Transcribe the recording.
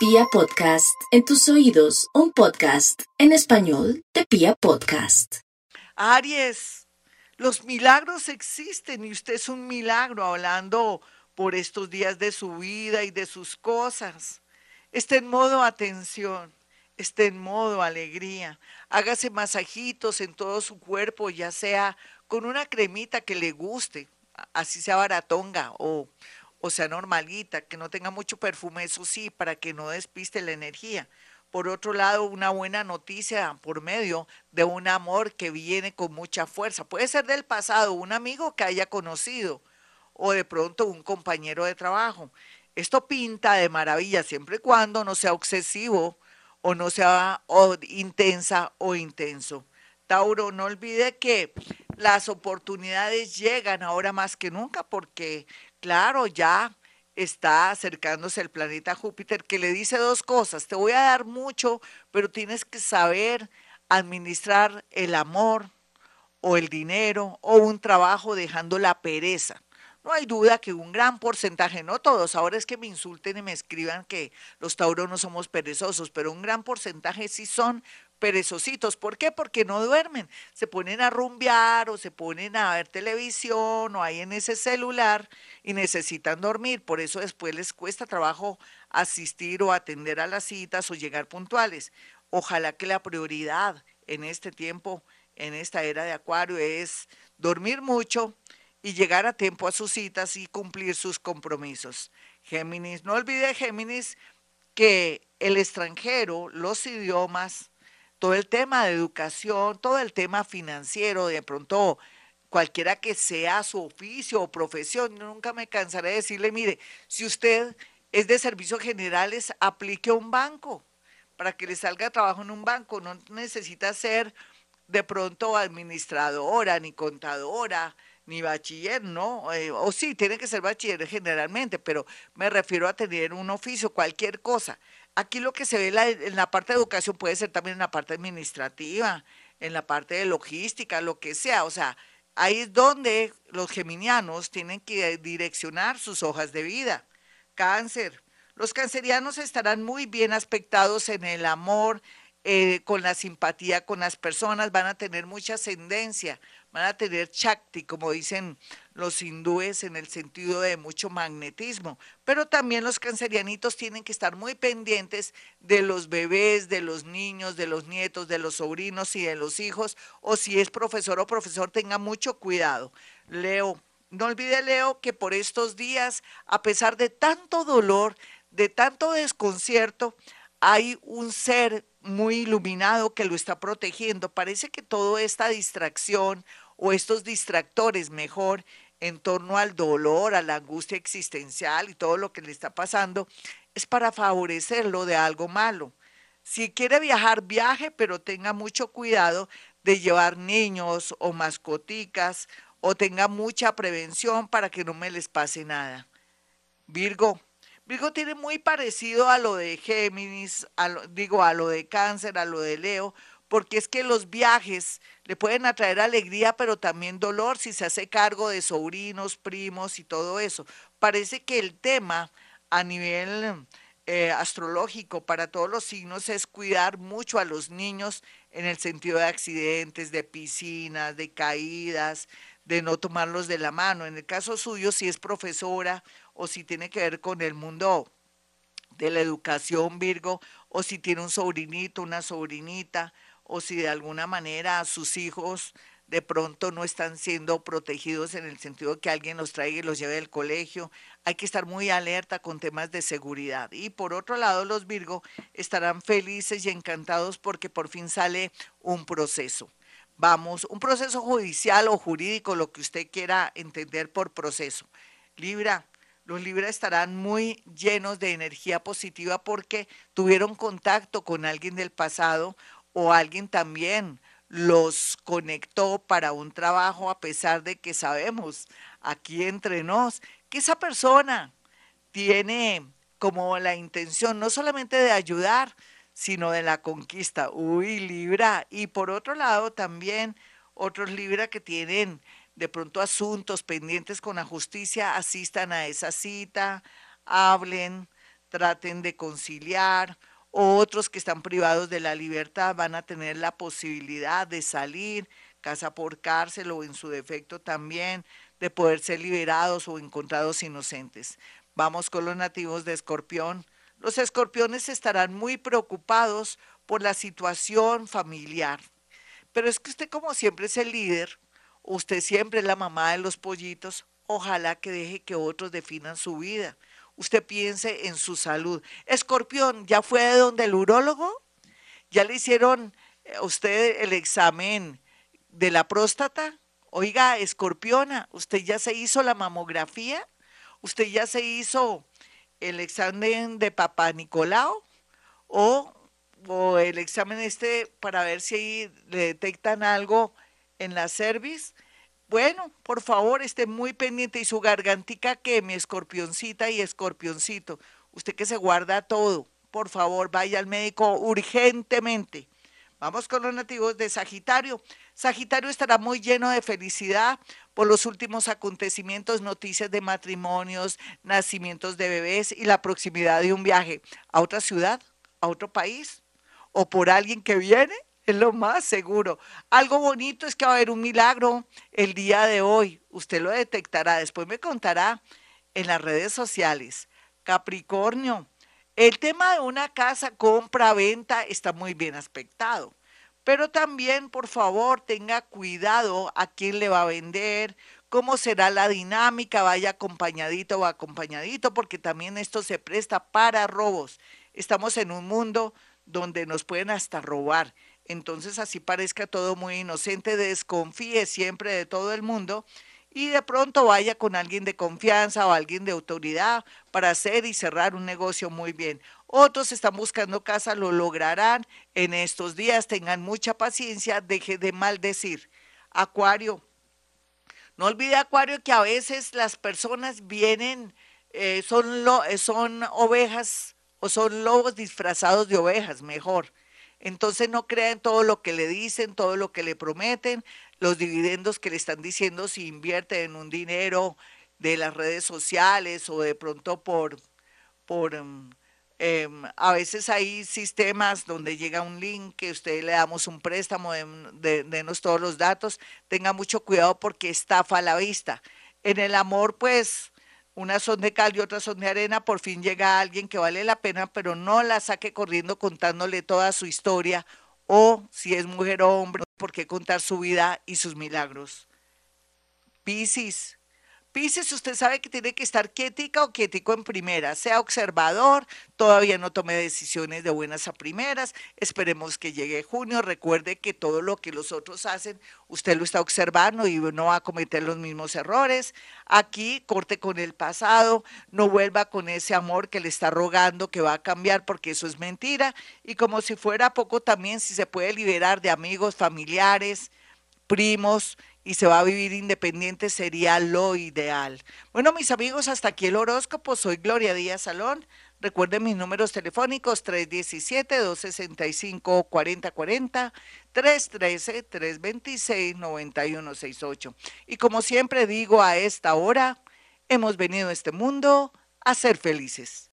Pia Podcast, en tus oídos, un podcast en español de Pia Podcast. Aries, los milagros existen y usted es un milagro hablando por estos días de su vida y de sus cosas. Esté en modo atención, esté en modo alegría. Hágase masajitos en todo su cuerpo, ya sea con una cremita que le guste, así sea baratonga o, o sea normalita, que no tenga mucho perfume, eso sí, para que no despiste la energía. Por otro lado, una buena noticia por medio de un amor que viene con mucha fuerza. Puede ser del pasado, un amigo que haya conocido o de pronto un compañero de trabajo. Esto pinta de maravilla siempre y cuando no sea obsesivo o no sea intensa o intenso. Tauro, no olvide que las oportunidades llegan ahora más que nunca porque, claro, ya está acercándose el planeta Júpiter que le dice dos cosas. Te voy a dar mucho, pero tienes que saber administrar el amor o el dinero o un trabajo dejando la pereza. No hay duda que un gran porcentaje, no todos, ahora es que me insulten y me escriban que los tauros no somos perezosos, pero un gran porcentaje sí son perezositos. ¿Por qué? Porque no duermen. Se ponen a rumbear o se ponen a ver televisión o ahí en ese celular y necesitan dormir. Por eso después les cuesta trabajo asistir o atender a las citas o llegar puntuales. Ojalá que la prioridad en este tiempo, en esta era de Acuario, es dormir mucho y llegar a tiempo a sus citas y cumplir sus compromisos. Géminis, no olvide Géminis que el extranjero, los idiomas, todo el tema de educación, todo el tema financiero, de pronto cualquiera que sea su oficio o profesión, nunca me cansaré de decirle, mire, si usted es de servicios generales, aplique a un banco para que le salga trabajo en un banco, no necesita ser de pronto administradora ni contadora, ni bachiller, ¿no? Eh, o sí, tiene que ser bachiller generalmente, pero me refiero a tener un oficio, cualquier cosa. Aquí lo que se ve en la parte de educación puede ser también en la parte administrativa, en la parte de logística, lo que sea. O sea, ahí es donde los geminianos tienen que direccionar sus hojas de vida. Cáncer. Los cancerianos estarán muy bien aspectados en el amor, eh, con la simpatía con las personas, van a tener mucha ascendencia, van a tener chakti, como dicen los hindúes, en el sentido de mucho magnetismo. Pero también los cancerianitos tienen que estar muy pendientes de los bebés, de los niños, de los nietos, de los sobrinos y de los hijos, o si es profesor o profesor, tenga mucho cuidado. Leo, no olvide, Leo, que por estos días, a pesar de tanto dolor, de tanto desconcierto, hay un ser muy iluminado que lo está protegiendo. Parece que toda esta distracción o estos distractores, mejor, en torno al dolor, a la angustia existencial y todo lo que le está pasando, es para favorecerlo de algo malo. Si quiere viajar, viaje, pero tenga mucho cuidado de llevar niños o mascoticas o tenga mucha prevención para que no me les pase nada. Virgo, Virgo tiene muy parecido a lo de Géminis, digo, a lo de Cáncer, a lo de Leo, porque es que los viajes le pueden atraer alegría, pero también dolor si se hace cargo de sobrinos, primos y todo eso. Parece que el tema a nivel eh, astrológico para todos los signos es cuidar mucho a los niños en el sentido de accidentes, de piscinas, de caídas, de no tomarlos de la mano. En el caso suyo, si es profesora o si tiene que ver con el mundo de la educación, Virgo, o si tiene un sobrinito, una sobrinita, o si de alguna manera sus hijos de pronto no están siendo protegidos en el sentido que alguien los traiga y los lleve del colegio. Hay que estar muy alerta con temas de seguridad. Y por otro lado, los Virgo estarán felices y encantados porque por fin sale un proceso. Vamos, un proceso judicial o jurídico, lo que usted quiera entender por proceso. Libra, los Libra estarán muy llenos de energía positiva porque tuvieron contacto con alguien del pasado o alguien también los conectó para un trabajo a pesar de que sabemos aquí entre nos que esa persona tiene como la intención no solamente de ayudar, sino de la conquista. Uy, Libra. Y por otro lado también otros Libra que tienen de pronto asuntos pendientes con la justicia, asistan a esa cita, hablen, traten de conciliar, otros que están privados de la libertad van a tener la posibilidad de salir, casa por cárcel o en su defecto también, de poder ser liberados o encontrados inocentes. Vamos con los nativos de Escorpión. Los escorpiones estarán muy preocupados por la situación familiar. Pero es que usted como siempre es el líder, usted siempre es la mamá de los pollitos, ojalá que deje que otros definan su vida. Usted piense en su salud. Escorpión, ¿ya fue de donde el urólogo? ¿Ya le hicieron a eh, usted el examen de la próstata? Oiga, escorpiona, ¿usted ya se hizo la mamografía? ¿Usted ya se hizo el examen de papá Nicolau? ¿O, o el examen este para ver si le detectan algo en la cervix? Bueno, por favor, esté muy pendiente. Y su gargantica que mi escorpioncita y escorpioncito. Usted que se guarda todo, por favor, vaya al médico urgentemente. Vamos con los nativos de Sagitario. Sagitario estará muy lleno de felicidad por los últimos acontecimientos, noticias de matrimonios, nacimientos de bebés y la proximidad de un viaje a otra ciudad, a otro país o por alguien que viene es lo más seguro. Algo bonito es que va a haber un milagro el día de hoy. Usted lo detectará, después me contará en las redes sociales. Capricornio, el tema de una casa compra-venta está muy bien aspectado. Pero también, por favor, tenga cuidado a quién le va a vender, cómo será la dinámica, vaya acompañadito o acompañadito, porque también esto se presta para robos. Estamos en un mundo donde nos pueden hasta robar entonces así parezca todo muy inocente, desconfíe siempre de todo el mundo y de pronto vaya con alguien de confianza o alguien de autoridad para hacer y cerrar un negocio muy bien. Otros están buscando casa, lo lograrán en estos días, tengan mucha paciencia, deje de maldecir. Acuario, no olvide Acuario que a veces las personas vienen, eh, son, lo, son ovejas o son lobos disfrazados de ovejas, mejor. Entonces no crean todo lo que le dicen, todo lo que le prometen, los dividendos que le están diciendo si invierte en un dinero de las redes sociales o de pronto por, por em, em, a veces hay sistemas donde llega un link que usted le damos un préstamo, de, denos todos los datos, tenga mucho cuidado porque estafa a la vista. En el amor, pues, unas son de cal y otras son de arena, por fin llega alguien que vale la pena, pero no la saque corriendo contándole toda su historia o si es mujer o hombre, por qué contar su vida y sus milagros. Piscis, Pisces, usted sabe que tiene que estar quietica o quietico en primera, sea observador, todavía no tome decisiones de buenas a primeras, esperemos que llegue junio, recuerde que todo lo que los otros hacen, usted lo está observando y no va a cometer los mismos errores. Aquí corte con el pasado, no vuelva con ese amor que le está rogando que va a cambiar porque eso es mentira. Y como si fuera poco también si se puede liberar de amigos, familiares, primos, y se va a vivir independiente sería lo ideal. Bueno, mis amigos, hasta aquí el horóscopo. Soy Gloria Díaz Salón. Recuerden mis números telefónicos 317-265-4040, 313-326-9168. Y como siempre digo a esta hora, hemos venido a este mundo a ser felices.